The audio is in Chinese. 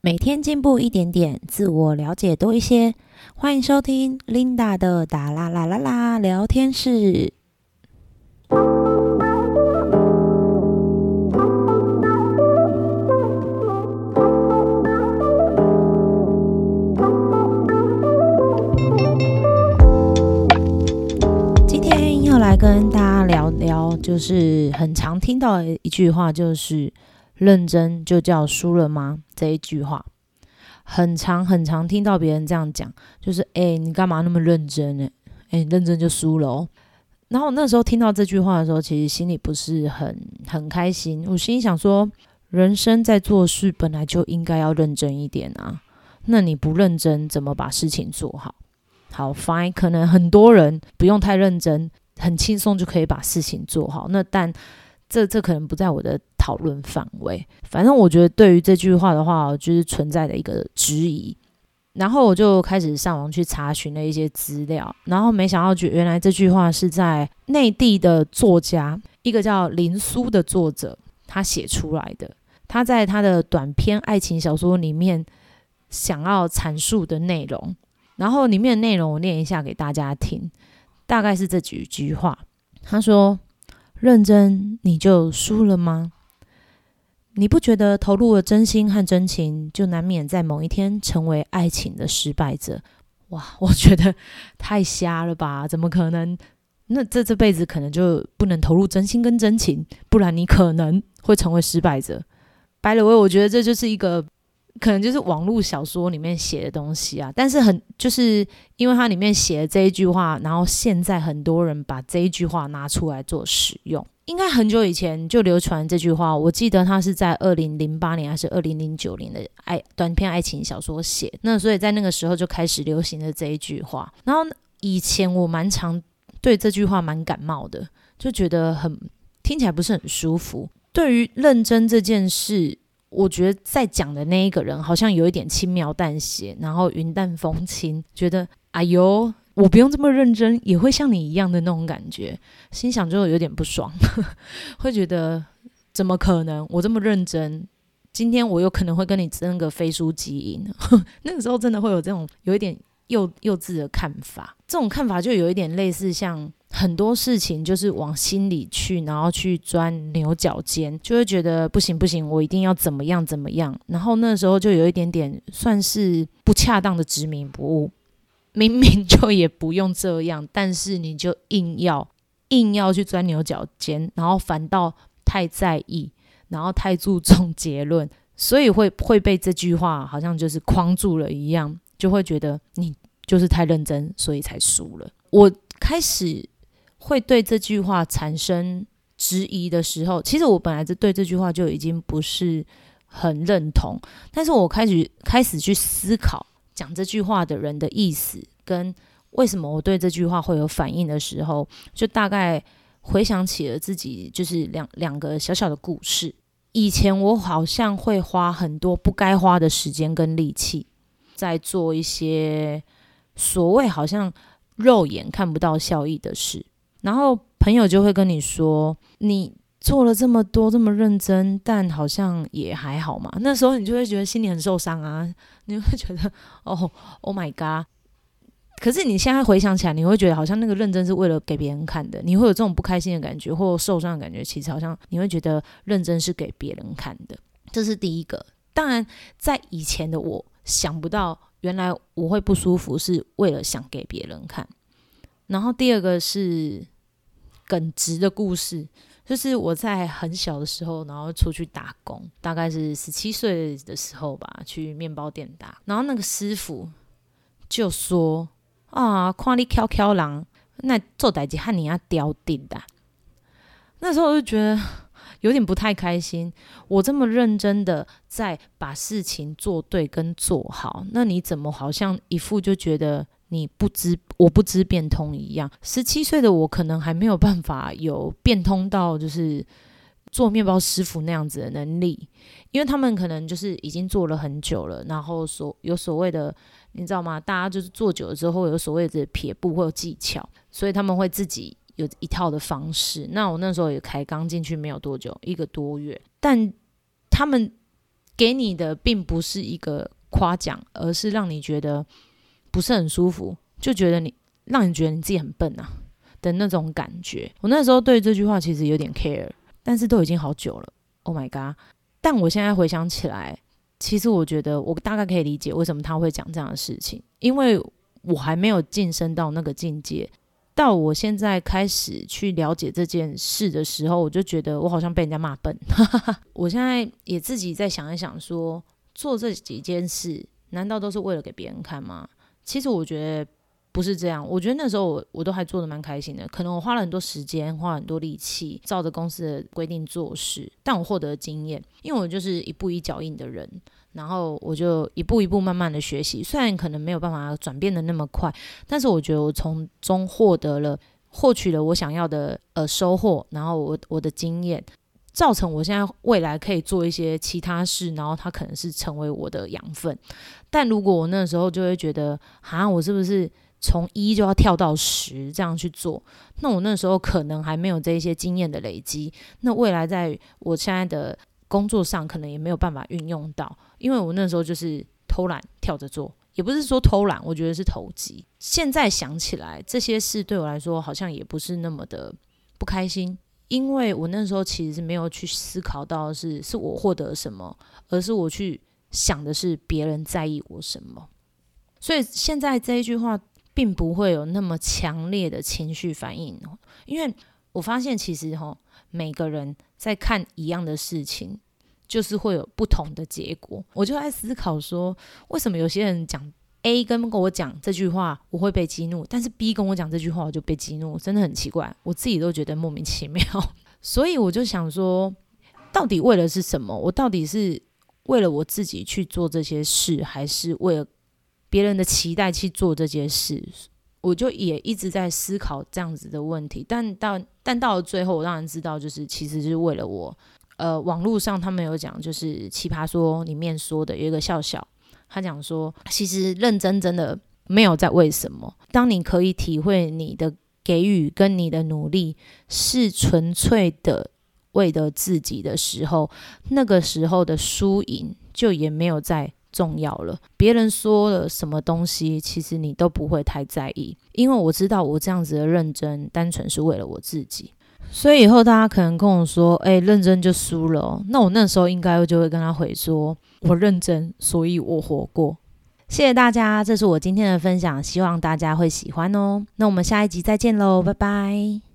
每天进步一点点，自我了解多一些。欢迎收听 Linda 的达啦啦啦啦聊天室。今天要来跟大家聊聊，就是很常听到的一句话，就是“认真就叫输了吗？”这一句话，很常很常听到别人这样讲，就是“哎，你干嘛那么认真呢？哎，认真就输了哦。”然后那时候听到这句话的时候，其实心里不是很很开心。我心里想说，人生在做事本来就应该要认真一点啊。那你不认真，怎么把事情做好？好，fine，可能很多人不用太认真，很轻松就可以把事情做好。那但这这可能不在我的讨论范围。反正我觉得对于这句话的话，就是存在的一个质疑。然后我就开始上网去查询了一些资料，然后没想到，就原来这句话是在内地的作家，一个叫林苏的作者他写出来的。他在他的短篇爱情小说里面想要阐述的内容。然后里面的内容我念一下给大家听，大概是这几句话。他说：“认真你就输了吗？你不觉得投入了真心和真情，就难免在某一天成为爱情的失败者？哇，我觉得太瞎了吧？怎么可能？那这这辈子可能就不能投入真心跟真情，不然你可能会成为失败者。白了威，我觉得这就是一个。”可能就是网络小说里面写的东西啊，但是很就是因为它里面写的这一句话，然后现在很多人把这一句话拿出来做使用，应该很久以前就流传这句话。我记得它是在二零零八年还是二零零九年的爱短篇爱情小说写，那所以在那个时候就开始流行的这一句话。然后以前我蛮常对这句话蛮感冒的，就觉得很听起来不是很舒服。对于认真这件事。我觉得在讲的那一个人好像有一点轻描淡写，然后云淡风轻，觉得哎呦，我不用这么认真，也会像你一样的那种感觉，心想就有点不爽，会觉得怎么可能？我这么认真，今天我有可能会跟你争个飞书基因，那个时候真的会有这种有一点幼幼稚的看法，这种看法就有一点类似像。很多事情就是往心里去，然后去钻牛角尖，就会觉得不行不行，我一定要怎么样怎么样。然后那时候就有一点点算是不恰当的执迷不悟，明明就也不用这样，但是你就硬要硬要去钻牛角尖，然后反倒太在意，然后太注重结论，所以会会被这句话好像就是框住了一样，就会觉得你就是太认真，所以才输了。我开始。会对这句话产生质疑的时候，其实我本来就对这句话就已经不是很认同。但是我开始开始去思考讲这句话的人的意思，跟为什么我对这句话会有反应的时候，就大概回想起了自己就是两两个小小的故事。以前我好像会花很多不该花的时间跟力气，在做一些所谓好像肉眼看不到效益的事。然后朋友就会跟你说，你做了这么多这么认真，但好像也还好嘛。那时候你就会觉得心里很受伤啊，你会觉得哦，Oh my god！可是你现在回想起来，你会觉得好像那个认真是为了给别人看的，你会有这种不开心的感觉或受伤的感觉。其实好像你会觉得认真是给别人看的，这是第一个。当然，在以前的我想不到，原来我会不舒服是为了想给别人看。然后第二个是耿直的故事，就是我在很小的时候，然后出去打工，大概是十七岁的时候吧，去面包店打。然后那个师傅就说：“啊，看你翘翘狼，那做代志和你要刁定的。”那时候我就觉得 有点不太开心。我这么认真的在把事情做对跟做好，那你怎么好像一副就觉得？你不知我不知变通一样，十七岁的我可能还没有办法有变通到就是做面包师傅那样子的能力，因为他们可能就是已经做了很久了，然后所有所谓的你知道吗？大家就是做久了之后有所谓的撇步或有技巧，所以他们会自己有一套的方式。那我那时候也开刚进去没有多久，一个多月，但他们给你的并不是一个夸奖，而是让你觉得不是很舒服，就觉得你让你觉得你自己很笨啊的那种感觉。我那时候对这句话其实有点 care，但是都已经好久了，Oh my god！但我现在回想起来，其实我觉得我大概可以理解为什么他会讲这样的事情，因为我还没有晋升到那个境界。到我现在开始去了解这件事的时候，我就觉得我好像被人家骂笨。我现在也自己在想一想，说做这几件事，难道都是为了给别人看吗？其实我觉得不是这样。我觉得那时候我我都还做的蛮开心的，可能我花了很多时间，花很多力气，照着公司的规定做事，但我获得经验，因为我就是一步一脚印的人。然后我就一步一步慢慢的学习，虽然可能没有办法转变的那么快，但是我觉得我从中获得了获取了我想要的呃收获，然后我我的经验，造成我现在未来可以做一些其他事，然后它可能是成为我的养分。但如果我那时候就会觉得，啊，我是不是从一就要跳到十这样去做？那我那时候可能还没有这一些经验的累积，那未来在我现在的。工作上可能也没有办法运用到，因为我那时候就是偷懒跳着做，也不是说偷懒，我觉得是投机。现在想起来，这些事对我来说好像也不是那么的不开心，因为我那时候其实是没有去思考到是是我获得什么，而是我去想的是别人在意我什么。所以现在这一句话并不会有那么强烈的情绪反应，因为我发现其实哈。每个人在看一样的事情，就是会有不同的结果。我就在思考说，为什么有些人讲 A 跟跟我讲这句话，我会被激怒，但是 B 跟我讲这句话，我就被激怒，真的很奇怪，我自己都觉得莫名其妙。所以我就想说，到底为了是什么？我到底是为了我自己去做这些事，还是为了别人的期待去做这件事？我就也一直在思考这样子的问题，但到但到了最后，我当然知道，就是其实是为了我。呃，网络上他们有讲，就是《奇葩说》里面说的，有一个笑笑，他讲说，其实认真真的没有在为什么。当你可以体会你的给予跟你的努力是纯粹的为了自己的时候，那个时候的输赢就也没有再。重要了，别人说了什么东西，其实你都不会太在意，因为我知道我这样子的认真，单纯是为了我自己。所以以后大家可能跟我说，哎，认真就输了，那我那时候应该就会跟他回说，我认真，所以我活过。谢谢大家，这是我今天的分享，希望大家会喜欢哦。那我们下一集再见喽，拜拜。